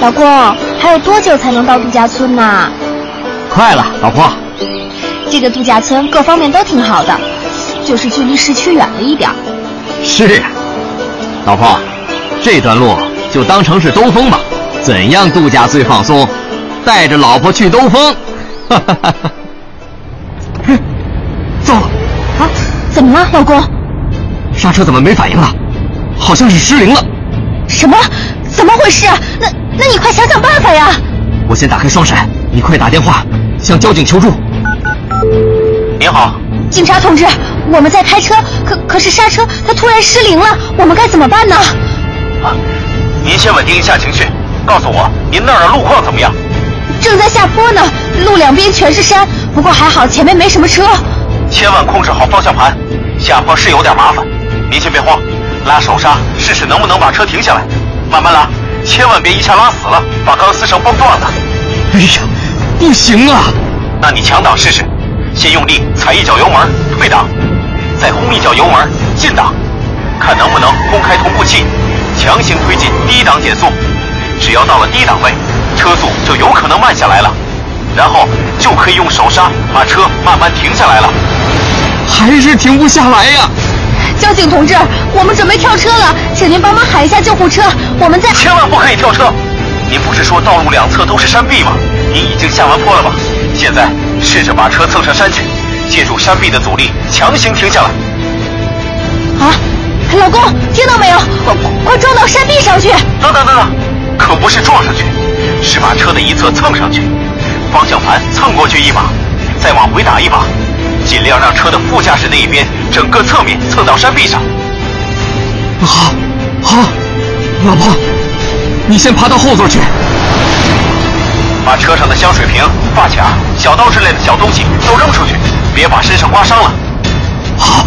老公，还有多久才能到度假村呢？快了，老婆。这个度假村各方面都挺好的，就是距离市区远了一点。是，老婆，这段路就当成是兜风吧。怎样度假最放松？带着老婆去兜风。哈哈哈哈。糟了！啊，怎么了，老公？刹车怎么没反应了？好像是失灵了。什么？怎么回事？那那你快想想办法呀！我先打开双闪，你快打电话向交警求助。您好，警察同志，我们在开车，可可是刹车它突然失灵了，我们该怎么办呢？啊，您先稳定一下情绪，告诉我您那儿的路况怎么样？正在下坡呢，路两边全是山，不过还好前面没什么车。千万控制好方向盘，下坡是有点麻烦，您先别慌，拉手刹试试能不能把车停下来，慢慢拉，千万别一下拉死了，把钢丝绳崩断了。哎呀，不行啊！那你强挡试试，先用力踩一脚油门退档，再轰一脚油门进档，看能不能轰开同步器，强行推进低档减速，只要到了低档位，车速就有可能慢下来了，然后就可以用手刹把车慢慢停下来了。还是停不下来呀！交警同志，我们准备跳车了，请您帮忙喊一下救护车。我们在千万不可以跳车！您不是说道路两侧都是山壁吗？您已经下完坡了吧？现在试着把车蹭上山去，借助山壁的阻力强行停下来。啊，老公，听到没有？快快撞到山壁上去！等等等等，可不是撞上去，是把车的一侧蹭上去，方向盘蹭过去一把，再往回打一把。尽量让车的副驾驶那一边整个侧面蹭到山壁上。好，好，老婆，你先爬到后座去，把车上的香水瓶、发卡、小刀之类的小东西都扔出去，别把身上刮伤了。好，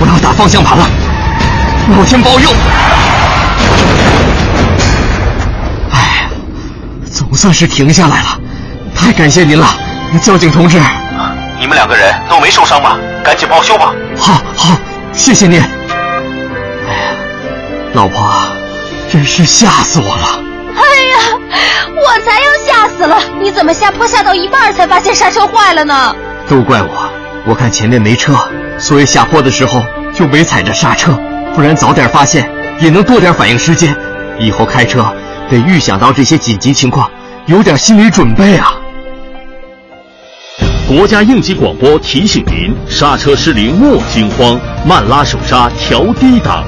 我要打方向盘了，老天保佑！哎，总算是停下来了，太感谢您了，交警同志。你们两个人都没受伤吧？赶紧报修吧。好，好，谢谢您。哎呀，老婆，真是吓死我了。哎呀，我才要吓死了！你怎么下坡下到一半才发现刹车坏了呢？都怪我，我看前面没车，所以下坡的时候就没踩着刹车，不然早点发现也能多点反应时间。以后开车得预想到这些紧急情况，有点心理准备啊。国家应急广播提醒您：刹车失灵莫惊慌，慢拉手刹调低档。